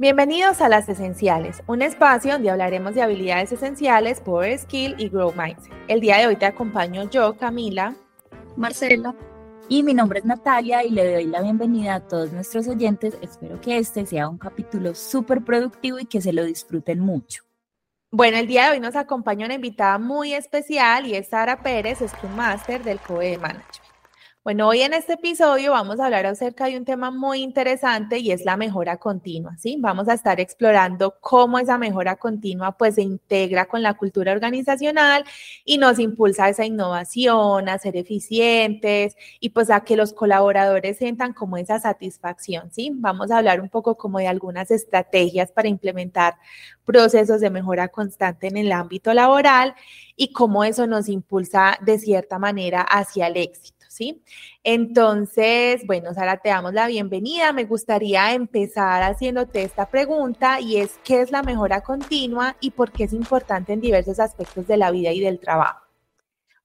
Bienvenidos a Las Esenciales, un espacio donde hablaremos de habilidades esenciales, Power Skill y Grow Mindset. El día de hoy te acompaño yo, Camila, Marcela y mi nombre es Natalia y le doy la bienvenida a todos nuestros oyentes. Espero que este sea un capítulo súper productivo y que se lo disfruten mucho. Bueno, el día de hoy nos acompaña una invitada muy especial y es Sara Pérez, Scrum Master del COE Management. Bueno, hoy en este episodio vamos a hablar acerca de un tema muy interesante y es la mejora continua, ¿sí? Vamos a estar explorando cómo esa mejora continua pues se integra con la cultura organizacional y nos impulsa a esa innovación, a ser eficientes y pues a que los colaboradores sientan como esa satisfacción, ¿sí? Vamos a hablar un poco como de algunas estrategias para implementar procesos de mejora constante en el ámbito laboral y cómo eso nos impulsa de cierta manera hacia el éxito. Entonces, bueno, Sara, te damos la bienvenida. Me gustaría empezar haciéndote esta pregunta y es, ¿qué es la mejora continua y por qué es importante en diversos aspectos de la vida y del trabajo?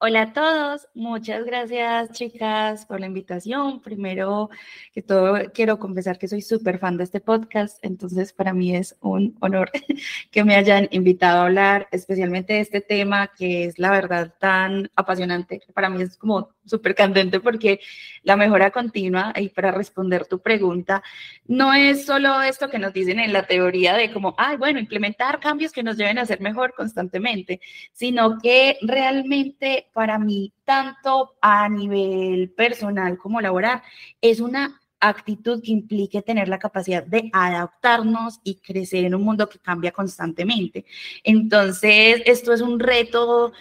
Hola a todos, muchas gracias chicas por la invitación. Primero que todo, quiero confesar que soy súper fan de este podcast, entonces para mí es un honor que me hayan invitado a hablar especialmente de este tema que es la verdad tan apasionante. Para mí es como súper candente porque la mejora continua, y para responder tu pregunta, no es solo esto que nos dicen en la teoría de como, ay, bueno, implementar cambios que nos lleven a ser mejor constantemente, sino que realmente para mí, tanto a nivel personal como laboral, es una actitud que implique tener la capacidad de adaptarnos y crecer en un mundo que cambia constantemente. Entonces, esto es un reto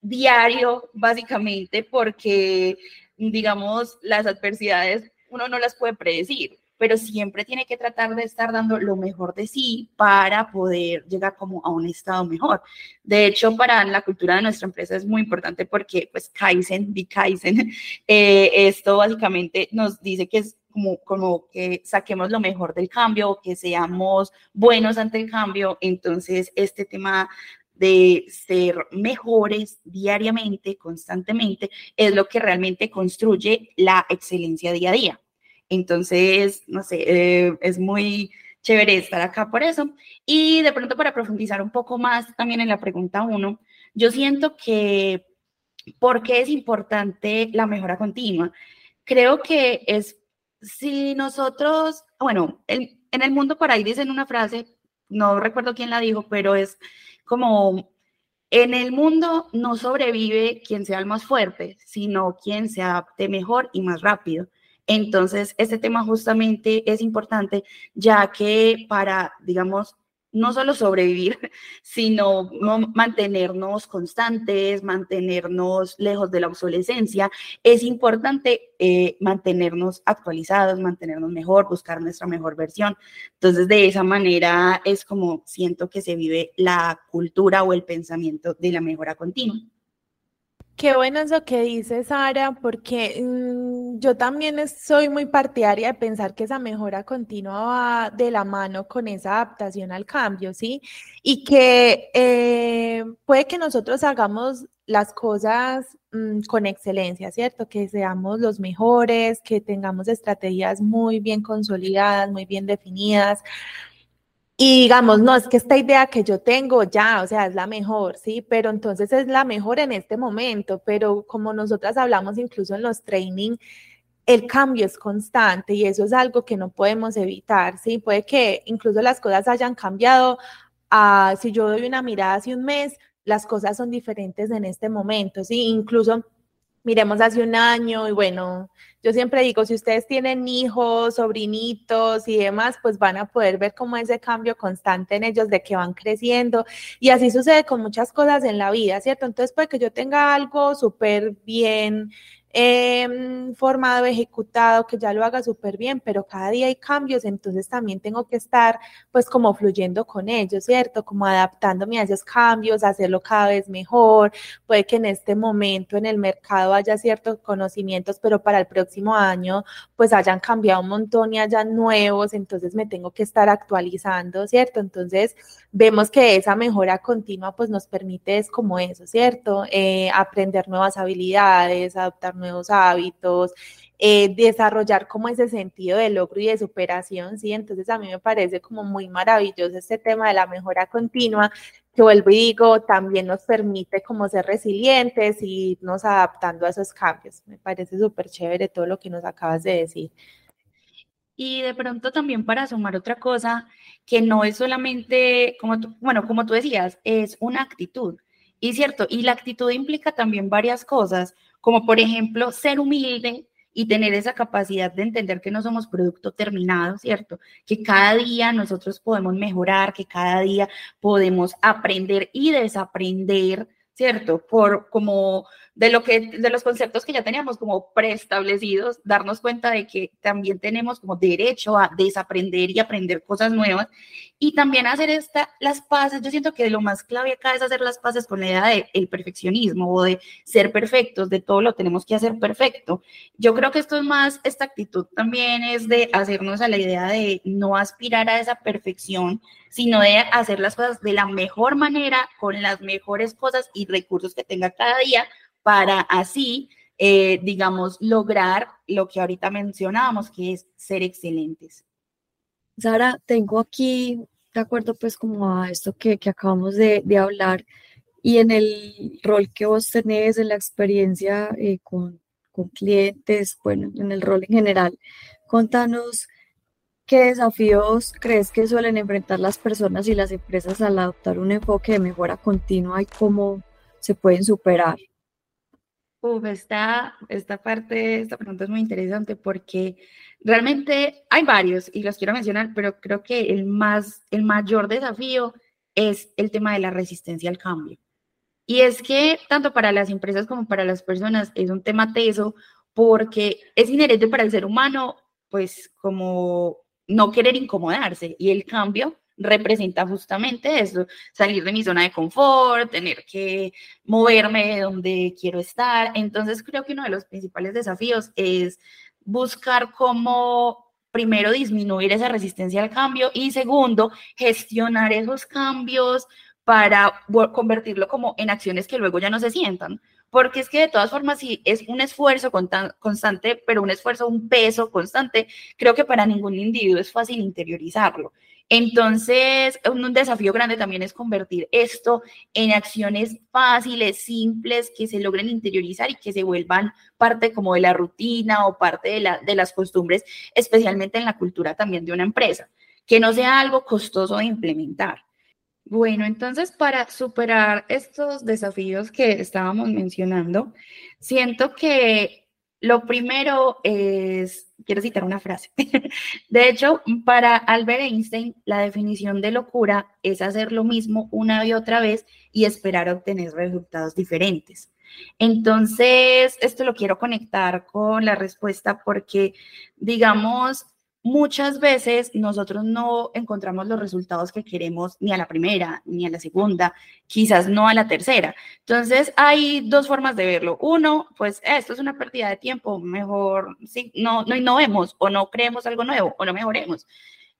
diario, básicamente, porque, digamos, las adversidades uno no las puede predecir, pero siempre tiene que tratar de estar dando lo mejor de sí para poder llegar como a un estado mejor. De hecho, para la cultura de nuestra empresa es muy importante porque, pues, Kaizen, di Kaizen, eh, esto básicamente nos dice que es como, como, que saquemos lo mejor del cambio, que seamos buenos ante el cambio. Entonces, este tema de ser mejores diariamente, constantemente, es lo que realmente construye la excelencia día a día. Entonces, no sé, eh, es muy chévere estar acá por eso. Y de pronto para profundizar un poco más también en la pregunta uno, yo siento que, ¿por qué es importante la mejora continua? Creo que es, si nosotros, bueno, en el mundo por ahí dicen una frase, no recuerdo quién la dijo, pero es como en el mundo no sobrevive quien sea el más fuerte, sino quien se adapte mejor y más rápido. Entonces, este tema justamente es importante, ya que para, digamos, no solo sobrevivir, sino mantenernos constantes, mantenernos lejos de la obsolescencia. Es importante eh, mantenernos actualizados, mantenernos mejor, buscar nuestra mejor versión. Entonces, de esa manera es como siento que se vive la cultura o el pensamiento de la mejora continua. Qué bueno eso que dice Sara, porque mm, yo también soy muy partidaria de pensar que esa mejora continua va de la mano con esa adaptación al cambio, ¿sí? Y que eh, puede que nosotros hagamos las cosas mm, con excelencia, ¿cierto? Que seamos los mejores, que tengamos estrategias muy bien consolidadas, muy bien definidas, y digamos, no, es que esta idea que yo tengo ya, o sea, es la mejor, ¿sí? Pero entonces es la mejor en este momento, pero como nosotras hablamos incluso en los training, el cambio es constante y eso es algo que no podemos evitar, ¿sí? Puede que incluso las cosas hayan cambiado. Ah, si yo doy una mirada hace un mes, las cosas son diferentes en este momento, ¿sí? Incluso miremos hace un año y bueno, yo siempre digo, si ustedes tienen hijos, sobrinitos y demás, pues van a poder ver cómo ese cambio constante en ellos de que van creciendo y así sucede con muchas cosas en la vida, ¿cierto? Entonces, puede que yo tenga algo súper bien eh, formado, ejecutado, que ya lo haga súper bien, pero cada día hay cambios, entonces también tengo que estar pues como fluyendo con ellos, ¿cierto? Como adaptándome a esos cambios, hacerlo cada vez mejor. Puede que en este momento en el mercado haya ciertos conocimientos, pero para el próximo año pues hayan cambiado un montón y hayan nuevos, entonces me tengo que estar actualizando, ¿cierto? Entonces vemos que esa mejora continua pues nos permite es como eso, ¿cierto? Eh, aprender nuevas habilidades, adaptar nuevos hábitos, eh, desarrollar como ese sentido de logro y de superación, ¿sí? Entonces a mí me parece como muy maravilloso este tema de la mejora continua, que vuelvo y digo, también nos permite como ser resilientes y irnos adaptando a esos cambios. Me parece súper chévere todo lo que nos acabas de decir. Y de pronto también para sumar otra cosa, que no es solamente, como tú, bueno, como tú decías, es una actitud. Y cierto, y la actitud implica también varias cosas, como por ejemplo ser humilde y tener esa capacidad de entender que no somos producto terminado, ¿cierto? Que cada día nosotros podemos mejorar, que cada día podemos aprender y desaprender, ¿cierto? Por como de lo que de los conceptos que ya teníamos como preestablecidos, darnos cuenta de que también tenemos como derecho a desaprender y aprender cosas nuevas y también hacer esta las paces. Yo siento que lo más clave acá es hacer las paces con la idea del el perfeccionismo o de ser perfectos, de todo lo tenemos que hacer perfecto. Yo creo que esto es más esta actitud también es de hacernos a la idea de no aspirar a esa perfección, sino de hacer las cosas de la mejor manera con las mejores cosas y recursos que tenga cada día para así, eh, digamos, lograr lo que ahorita mencionábamos, que es ser excelentes. Sara, tengo aquí, de acuerdo pues como a esto que, que acabamos de, hablar y en el rol que vos tenés, en la experiencia eh, con, con clientes, bueno, en el rol en general, contanos qué desafíos crees que suelen enfrentar las personas y las empresas al adoptar un enfoque de mejora continua y cómo se pueden superar. Uf, esta, esta parte, esta pregunta es muy interesante porque realmente hay varios y los quiero mencionar, pero creo que el, más, el mayor desafío es el tema de la resistencia al cambio. Y es que tanto para las empresas como para las personas es un tema teso porque es inherente para el ser humano, pues como no querer incomodarse y el cambio representa justamente eso, salir de mi zona de confort, tener que moverme de donde quiero estar. Entonces creo que uno de los principales desafíos es buscar cómo primero disminuir esa resistencia al cambio y segundo, gestionar esos cambios para convertirlo como en acciones que luego ya no se sientan. Porque es que de todas formas, si es un esfuerzo constante, pero un esfuerzo, un peso constante, creo que para ningún individuo es fácil interiorizarlo. Entonces, un desafío grande también es convertir esto en acciones fáciles, simples, que se logren interiorizar y que se vuelvan parte como de la rutina o parte de, de las costumbres, especialmente en la cultura también de una empresa, que no sea algo costoso de implementar. Bueno, entonces para superar estos desafíos que estábamos mencionando, siento que lo primero es, quiero citar una frase. De hecho, para Albert Einstein, la definición de locura es hacer lo mismo una y otra vez y esperar obtener resultados diferentes. Entonces, esto lo quiero conectar con la respuesta porque, digamos, muchas veces nosotros no encontramos los resultados que queremos ni a la primera, ni a la segunda, quizás no a la tercera. Entonces, hay dos formas de verlo. Uno, pues esto es una pérdida de tiempo, mejor sí, no, no innovemos o no creemos algo nuevo o no mejoremos.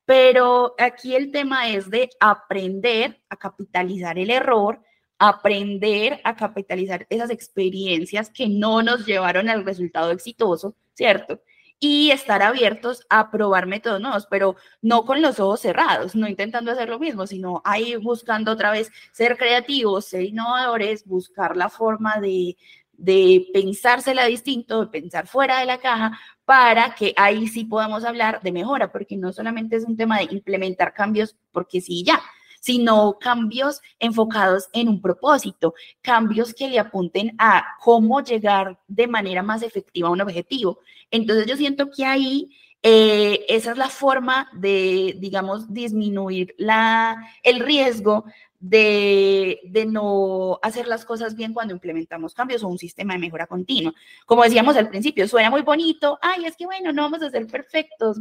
Pero aquí el tema es de aprender a capitalizar el error, aprender a capitalizar esas experiencias que no nos llevaron al resultado exitoso, ¿cierto? Y estar abiertos a probar métodos nuevos, pero no con los ojos cerrados, no intentando hacer lo mismo, sino ahí buscando otra vez ser creativos, ser innovadores, buscar la forma de, de pensársela distinto, de pensar fuera de la caja, para que ahí sí podamos hablar de mejora, porque no solamente es un tema de implementar cambios porque sí ya, sino cambios enfocados en un propósito, cambios que le apunten a cómo llegar de manera más efectiva a un objetivo. Entonces yo siento que ahí eh, esa es la forma de, digamos, disminuir la, el riesgo de, de, no hacer las cosas bien cuando implementamos cambios o un sistema de mejora continua. Como decíamos al principio, suena muy bonito, ay, es que bueno, no vamos a ser perfectos,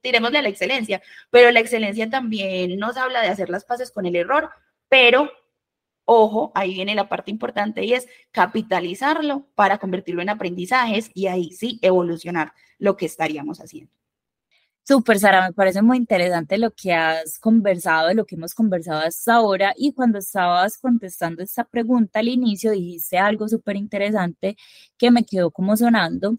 tiremosle a la excelencia, pero la excelencia también nos habla de hacer las paces con el error, pero ojo, ahí viene la parte importante y es capitalizarlo para convertirlo en aprendizajes y ahí sí evolucionar lo que estaríamos haciendo. Súper, Sara, me parece muy interesante lo que has conversado, lo que hemos conversado hasta ahora. Y cuando estabas contestando esta pregunta al inicio, dijiste algo súper interesante que me quedó como sonando.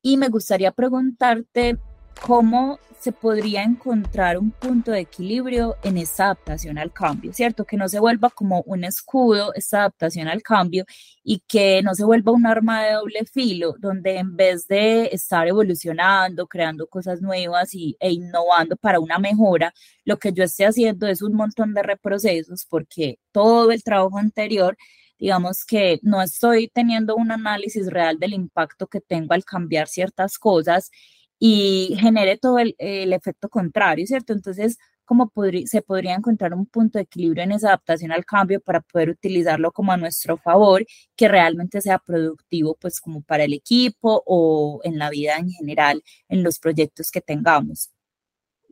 Y me gustaría preguntarte cómo se podría encontrar un punto de equilibrio en esta adaptación al cambio, ¿cierto? Que no se vuelva como un escudo esta adaptación al cambio y que no se vuelva un arma de doble filo, donde en vez de estar evolucionando, creando cosas nuevas y, e innovando para una mejora, lo que yo esté haciendo es un montón de reprocesos porque todo el trabajo anterior digamos que no estoy teniendo un análisis real del impacto que tengo al cambiar ciertas cosas y genere todo el, efecto contrario, ¿cierto? Entonces, ¿cómo se podría encontrar un punto de equilibrio en esa adaptación al cambio para poder utilizarlo como a nuestro favor, que realmente sea productivo, pues como para el equipo o en la vida en general, en los proyectos que tengamos?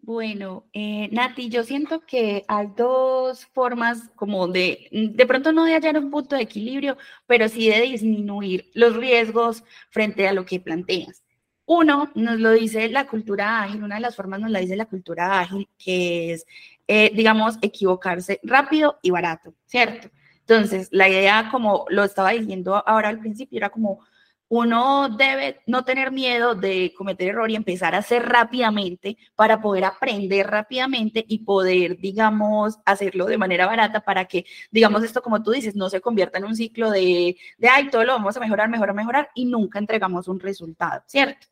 Bueno, eh, Nati, yo siento que hay dos formas como de, de pronto no de hallar un punto de equilibrio, pero sí de disminuir los riesgos frente a lo que planteas. Uno, nos lo dice la cultura ágil, una de las formas nos la dice la cultura ágil, que es, eh, digamos, equivocarse rápido y barato, ¿cierto? Entonces, la idea, como lo estaba diciendo ahora al principio, era como uno debe no tener miedo de cometer error y empezar a hacer rápidamente para poder aprender rápidamente y poder, digamos, hacerlo de manera barata para que, digamos, esto como tú dices, no se convierta en un ciclo de, de ay, todo lo vamos a mejorar, mejorar, mejorar y nunca entregamos un resultado, ¿cierto?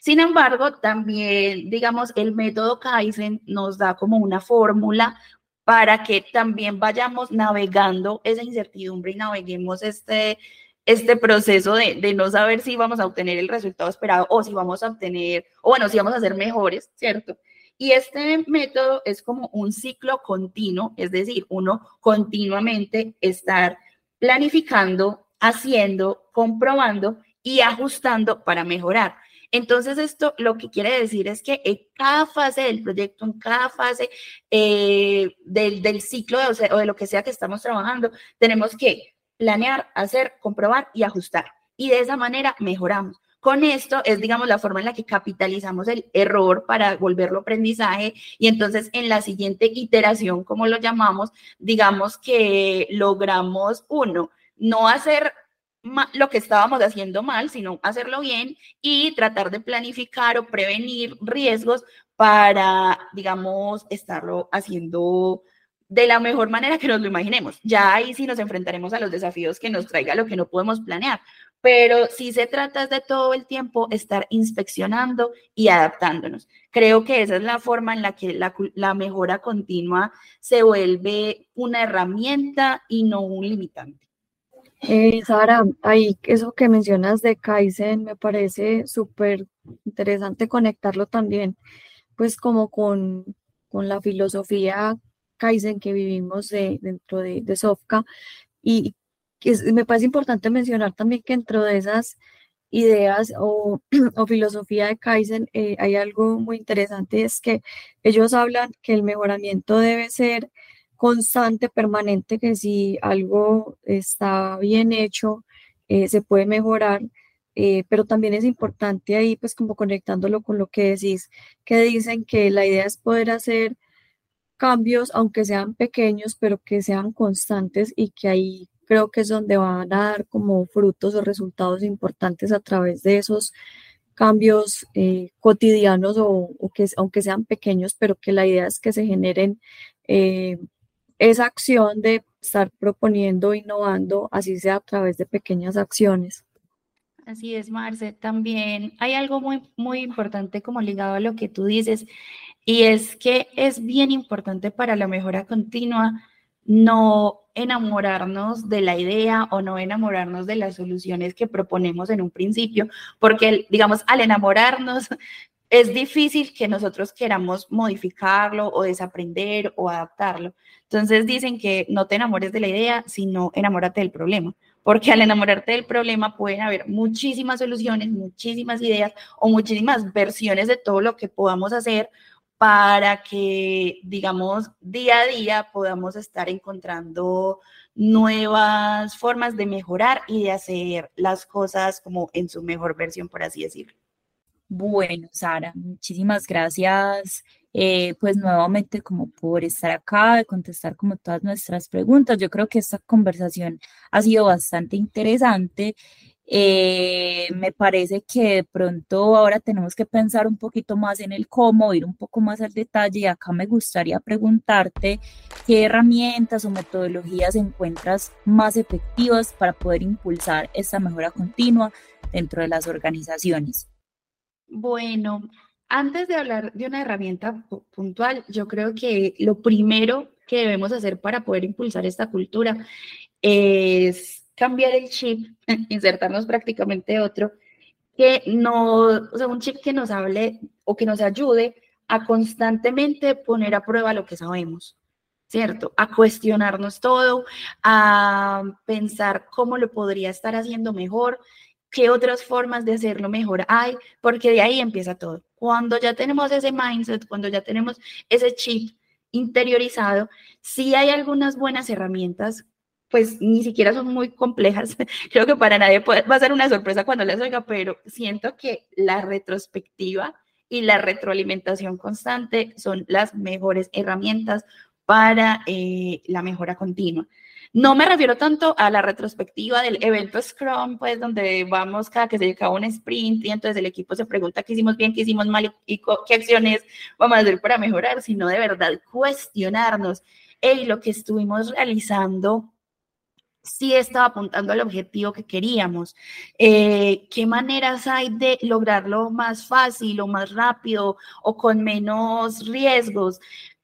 Sin embargo, también, digamos, el método Kaizen nos da como una fórmula para que también vayamos navegando esa incertidumbre y naveguemos este, este proceso de, de, no saber si vamos a obtener el resultado esperado o si vamos a obtener, o bueno, si vamos a ser mejores, ¿cierto? Y este método es como un ciclo continuo, es decir, uno continuamente estar planificando, haciendo, comprobando y ajustando para mejorar. Entonces, esto lo que quiere decir es que en cada fase del proyecto, en cada fase eh, del, ciclo o, de lo que sea que estamos trabajando, tenemos que planear, hacer, comprobar y ajustar. Y de esa manera mejoramos. Con esto es, digamos, la forma en la que capitalizamos el error para volverlo aprendizaje y entonces en la siguiente iteración, como lo llamamos, digamos que logramos, uno, no hacer lo que estábamos haciendo mal, sino hacerlo bien y tratar de planificar o prevenir riesgos para, digamos, estarlo haciendo de la mejor manera que nos lo imaginemos. Ya ahí sí nos enfrentaremos a los desafíos que nos traiga lo que no podemos planear, pero si se trata de todo el tiempo estar inspeccionando y adaptándonos. Creo que esa es la forma en la que la, la mejora continua se vuelve una herramienta y no un limitante. Eh, Sara, ahí eso que mencionas de Kaizen me parece súper interesante conectarlo también, pues como con, con la filosofía Kaizen que vivimos de, dentro de, de Sofka. Y me parece importante mencionar también que dentro de esas ideas o, o filosofía de Kaizen eh, hay algo muy interesante, es que ellos hablan que el mejoramiento debe ser constante, permanente, que si algo está bien hecho, eh, se puede mejorar, eh, pero también es importante ahí, pues como conectándolo con lo que decís, que dicen que la idea es poder hacer cambios, aunque sean pequeños, pero que sean constantes y que ahí creo que es donde van a dar como frutos o resultados importantes a través de esos cambios eh, cotidianos o, que aunque sean pequeños, pero que la idea es que se generen esa acción de estar proponiendo, innovando, así sea a través de pequeñas acciones. Así es, Marce. También hay algo muy, muy importante como ligado a lo que tú dices, y es que es bien importante para la mejora continua no enamorarnos de la idea o no enamorarnos de las soluciones que proponemos en un principio, porque, digamos, al enamorarnos es difícil que nosotros queramos modificarlo o desaprender o adaptarlo. Entonces dicen que no te enamores de la idea, sino enamórate del problema, porque al enamorarte del problema pueden haber muchísimas soluciones, muchísimas ideas o muchísimas versiones de todo lo que podamos hacer para que, digamos, día a día podamos estar encontrando nuevas formas de mejorar y de hacer las cosas como en su mejor versión, por así decirlo. Bueno, Sara, muchísimas gracias. Eh, pues nuevamente como por estar acá, de contestar como todas nuestras preguntas. Yo creo que esta conversación ha sido bastante interesante. Eh, me parece que de pronto ahora tenemos que pensar un poquito más en el cómo, ir un poco más al detalle y acá me gustaría preguntarte qué herramientas o metodologías encuentras más efectivas para poder impulsar esta mejora continua dentro de las organizaciones. Bueno, antes de hablar de una herramienta puntual, yo creo que lo primero que debemos hacer para poder impulsar esta cultura es cambiar el chip, insertarnos prácticamente otro, que no, o sea, un chip que nos hable o que nos ayude a constantemente poner a prueba lo que sabemos, ¿cierto? A cuestionarnos todo, a pensar cómo lo podría estar haciendo mejor, qué otras formas de hacerlo mejor hay, porque de ahí empieza todo. Cuando ya tenemos ese mindset, cuando ya tenemos ese chip interiorizado, sí hay algunas buenas herramientas, pues ni siquiera son muy complejas. Creo que para nadie va a ser una sorpresa cuando les oiga, pero siento que la retrospectiva y la retroalimentación constante son las mejores herramientas para eh, la mejora continua. No me refiero tanto a la retrospectiva del evento Scrum, pues donde vamos cada que se acaba un sprint y entonces el equipo se pregunta qué hicimos bien, qué hicimos mal y qué acciones vamos a hacer para mejorar, sino de verdad cuestionarnos, hey, lo que estuvimos realizando sí estaba apuntando al objetivo que queríamos. Eh, ¿Qué maneras hay de lograrlo más fácil o más rápido o con menos riesgos?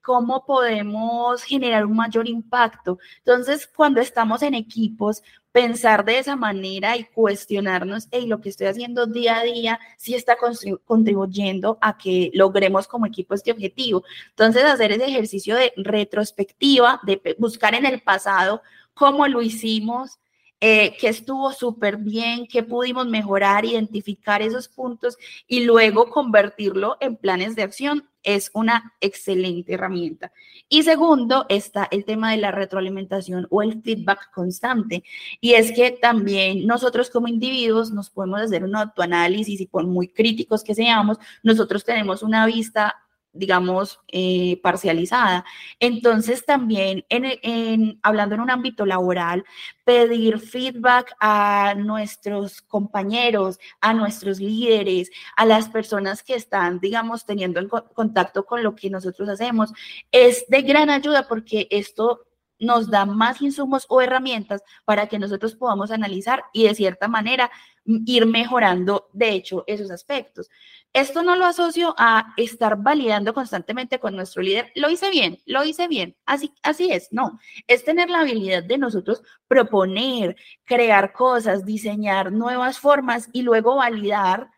Cómo podemos generar un mayor impacto. Entonces, cuando estamos en equipos, pensar de esa manera y cuestionarnos, hey, lo que estoy haciendo día a día sí está contribuyendo a que logremos como equipo este objetivo. Entonces, hacer ese ejercicio de retrospectiva, de buscar en el pasado cómo lo hicimos, eh, que estuvo súper bien, que pudimos mejorar, identificar esos puntos y luego convertirlo en planes de acción es una excelente herramienta. Y segundo, está el tema de la retroalimentación o el feedback constante. Y es que también nosotros como individuos nos podemos hacer un autoanálisis y por muy críticos que seamos, nosotros tenemos una vista digamos, eh, parcializada. Entonces, también en, hablando en un ámbito laboral, pedir feedback a nuestros compañeros, a nuestros líderes, a las personas que están, digamos, teniendo contacto con lo que nosotros hacemos, es de gran ayuda porque esto nos da más insumos o herramientas para que nosotros podamos analizar y de cierta manera ir mejorando, de hecho, esos aspectos. Esto no lo asocio a estar validando constantemente con nuestro líder. Lo hice bien, lo hice bien. Así, así es, no. Es tener la habilidad de nosotros proponer, crear cosas, diseñar nuevas formas y luego validar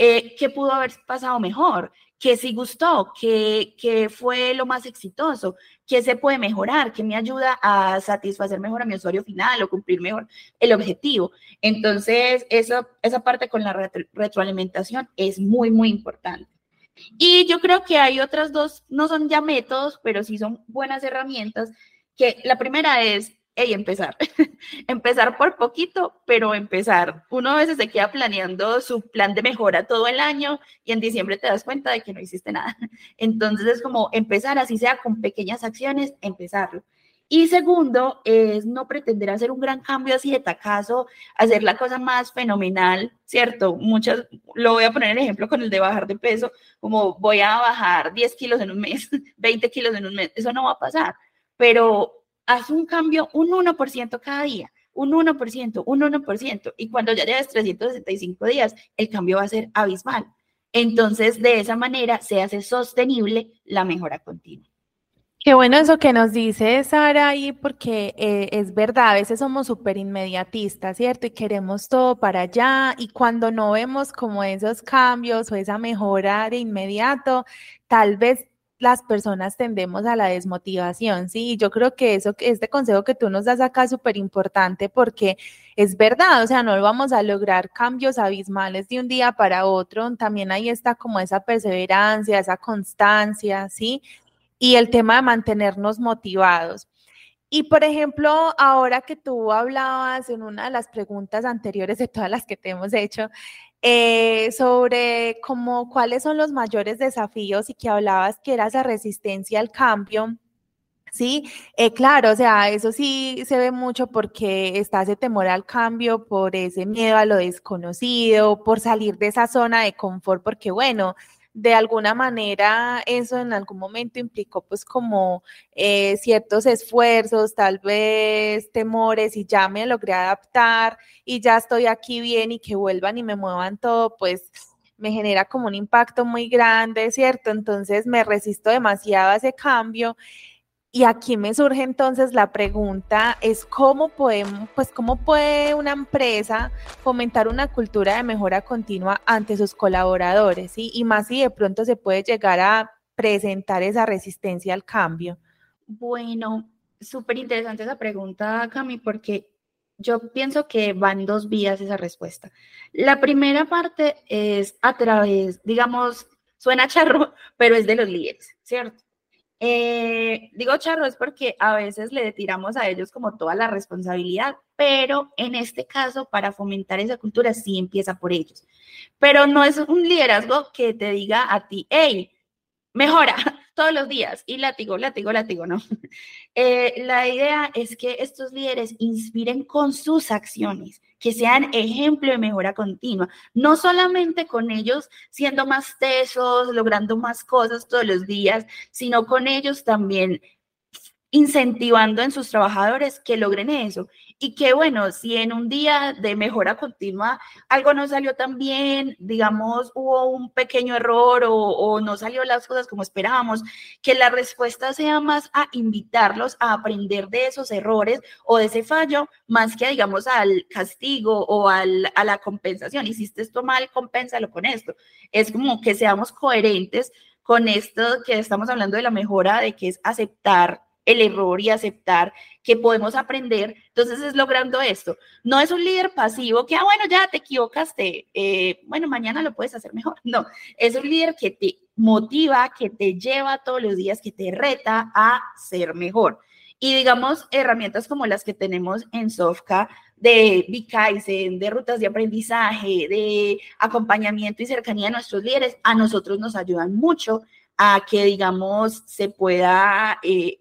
eh, qué pudo haber pasado mejor, qué sí gustó, qué, qué fue lo más exitoso, qué se puede mejorar, qué me ayuda a satisfacer mejor a mi usuario final o cumplir mejor el objetivo. Entonces, eso, esa parte con la retroalimentación es muy, muy importante. Y yo creo que hay otras dos, no son ya métodos, pero sí son buenas herramientas, que la primera es y empezar. empezar por poquito, pero empezar. Uno a veces se queda planeando su plan de mejora todo el año y en diciembre te das cuenta de que no hiciste nada. Entonces es como empezar, así sea con pequeñas acciones, empezarlo. Y segundo, es no pretender hacer un gran cambio así de tacazo, hacer la cosa más fenomenal, ¿cierto? Muchas, lo voy a poner en ejemplo con el de bajar de peso, como voy a bajar 10 kilos en un mes, 20 kilos en un mes, eso no va a pasar, pero haz un cambio un 1% cada día, un 1%, un 1%, y cuando ya lleves 365 días, el cambio va a ser abismal. Entonces, de esa manera se hace sostenible la mejora continua. Qué bueno eso que nos dice Sara ahí, porque eh, es verdad, a veces somos súper inmediatistas, ¿cierto? Y queremos todo para allá, y cuando no vemos como esos cambios o esa mejora de inmediato, tal vez las personas tendemos a la desmotivación, ¿sí? Y yo creo que eso, este consejo que tú nos das acá es súper importante porque es verdad, o sea, no vamos a lograr cambios abismales de un día para otro, también ahí está como esa perseverancia, esa constancia, ¿sí? Y el tema de mantenernos motivados. Y por ejemplo, ahora que tú hablabas en una de las preguntas anteriores de todas las que te hemos hecho, eh, sobre cómo, cuáles son los mayores desafíos y que hablabas que era esa resistencia al cambio. Sí, eh, claro, o sea, eso sí se ve mucho porque está ese temor al cambio, por ese miedo a lo desconocido, por salir de esa zona de confort, porque bueno, de alguna manera eso en algún momento implicó pues como eh, ciertos esfuerzos, tal vez temores y ya me logré adaptar y ya estoy aquí bien y que vuelvan y me muevan todo, pues me genera como un impacto muy grande, ¿cierto? Entonces me resisto demasiado a ese cambio y aquí me surge entonces la pregunta, es cómo podemos, pues cómo puede una empresa fomentar una cultura de mejora continua ante sus colaboradores, Y más si de pronto se puede llegar a presentar esa resistencia al cambio. Bueno, súper interesante esa pregunta, Cami, porque yo pienso que van dos vías esa respuesta. La primera parte es a través, digamos, suena charro, pero es de los líderes, ¿cierto? Eh, digo charro es porque a veces le tiramos a ellos como toda la responsabilidad, pero en este caso, para fomentar esa cultura, sí empieza por ellos. Pero no es un liderazgo que te diga a ti, hey, mejora todos los días y látigo, látigo, látigo, no. Eh, la idea es que estos líderes inspiren con sus acciones que sean ejemplo de mejora continua, no solamente con ellos siendo más tesos, logrando más cosas todos los días, sino con ellos también incentivando en sus trabajadores que logren eso. Y que bueno, si en un día de mejora continua algo no salió tan bien, digamos, hubo un pequeño error o, no salió las cosas como esperábamos, que la respuesta sea más a invitarlos a aprender de esos errores o de ese fallo, más que digamos al castigo o al, a la compensación. Hiciste esto mal, compénsalo con esto. Es como que seamos coherentes con esto que estamos hablando de la mejora, de que es aceptar el error y aceptar que podemos aprender. Entonces es logrando esto. No es un líder pasivo que, ah, bueno, ya te equivocaste, eh, bueno, mañana lo puedes hacer mejor. No, es un líder que te motiva, que te lleva todos los días, que te reta a ser mejor. Y digamos, herramientas como las que tenemos en Sofka de Bikaizen, de rutas de aprendizaje, de acompañamiento y cercanía a nuestros líderes, a nosotros nos ayudan mucho a que, digamos, se pueda eh,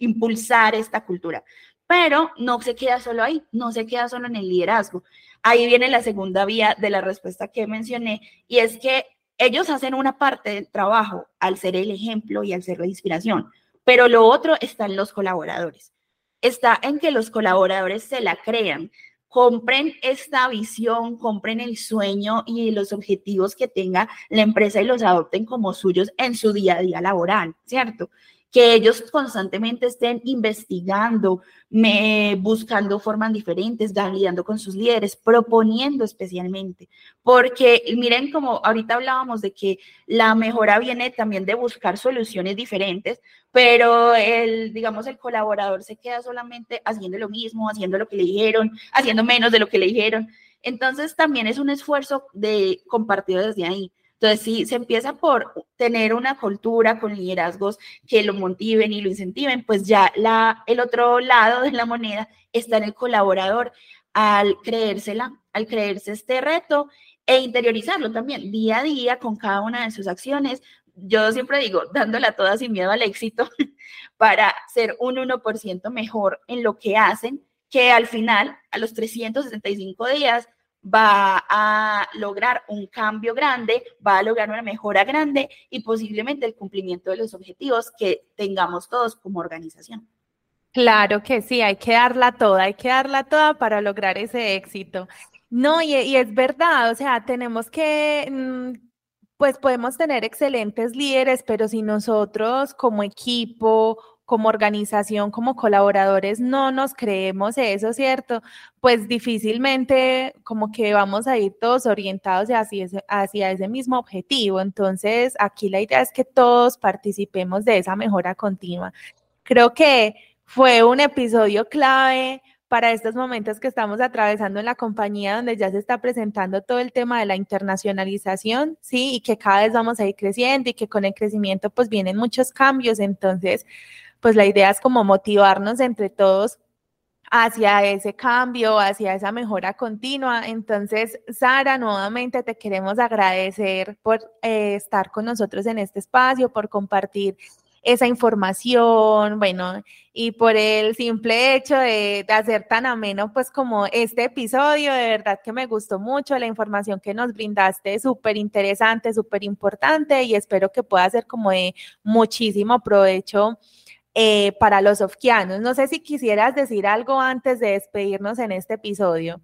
impulsar esta cultura. Pero no se queda solo ahí, no se queda solo en el liderazgo. Ahí viene la segunda vía de la respuesta que mencioné, y es que ellos hacen una parte del trabajo al ser el ejemplo y al ser la inspiración, pero lo otro está en los colaboradores. Está en que los colaboradores se la crean, compren esta visión, compren el sueño y los objetivos que tenga la empresa y los adopten como suyos en su día a día laboral, ¿cierto? Que ellos constantemente estén investigando, me, buscando formas diferentes, lidiando con sus líderes, proponiendo especialmente, porque miren como ahorita hablábamos de que la mejora viene también de buscar soluciones diferentes, pero el, digamos, el colaborador se queda solamente haciendo lo mismo, haciendo lo que le dijeron, haciendo menos de lo que le dijeron. Entonces también es un esfuerzo de compartido desde ahí. Entonces, si se empieza por tener una cultura con liderazgos que lo motiven y lo incentiven, pues ya el otro lado de la moneda está en el colaborador al creérsela, al creerse este reto e interiorizarlo también día a día con cada una de sus acciones. Yo siempre digo, dándola toda sin miedo al éxito para ser un 1% mejor en lo que hacen, que al final, a los 365 días, va a lograr un cambio grande, va a lograr una mejora grande y posiblemente el cumplimiento de los objetivos que tengamos todos como organización. Claro que sí, hay que darla toda, hay que darla toda para lograr ese éxito. No, y, es verdad, o sea, tenemos que, mm, pues podemos tener excelentes líderes, pero si nosotros como equipo como organización, como colaboradores, no nos creemos eso, ¿cierto? Pues difícilmente como que vamos a ir todos orientados hacia ese, hacia ese mismo objetivo. Entonces, aquí la idea es que todos participemos de esa mejora continua. Creo que fue un episodio clave para estos momentos que estamos atravesando en la compañía, donde ya se está presentando todo el tema de la internacionalización, sí, y que cada vez vamos a ir creciendo y que con el crecimiento pues vienen muchos cambios. Entonces, pues la idea es como motivarnos entre todos hacia ese cambio, hacia esa mejora continua. Entonces, Sara, nuevamente te queremos agradecer por eh, estar con nosotros en este espacio, por compartir esa información, bueno, y por el simple hecho de, de, hacer tan ameno, pues como este episodio, de verdad que me gustó mucho, la información que nos brindaste súper interesante, súper importante y espero que pueda ser como de muchísimo provecho eh, para los ofquianos. No sé si quisieras decir algo antes de despedirnos en este episodio.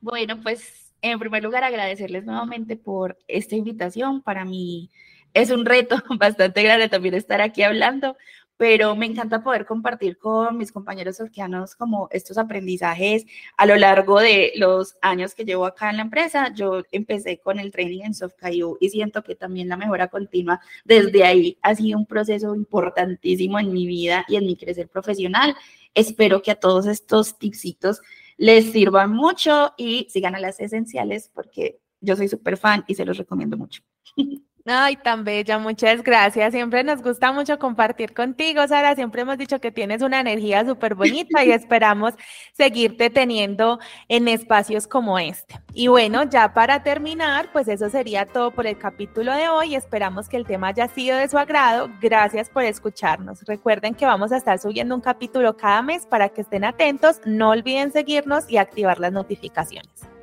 Bueno, pues en primer lugar agradecerles nuevamente por esta invitación. Para mí es un reto bastante grande también estar aquí hablando, pero me encanta poder compartir con mis compañeros surgianos como estos aprendizajes a lo largo de los años que llevo acá en la empresa. Yo empecé con el training en SoftCAIU y siento que también la mejora continua desde ahí ha sido un proceso importantísimo en mi vida y en mi crecer profesional. Espero que a todos estos tipsitos les sirvan mucho y sigan a las esenciales porque yo soy súper fan y se los recomiendo mucho. Ay, tan bella, muchas gracias. Siempre nos gusta mucho compartir contigo, Sara. Siempre hemos dicho que tienes una energía súper bonita y esperamos seguirte teniendo en espacios como este. Y bueno, ya para terminar, pues eso sería todo por el capítulo de hoy. Esperamos que el tema haya sido de su agrado. Gracias por escucharnos. Recuerden que vamos a estar subiendo un capítulo cada mes para que estén atentos. No olviden seguirnos y activar las notificaciones.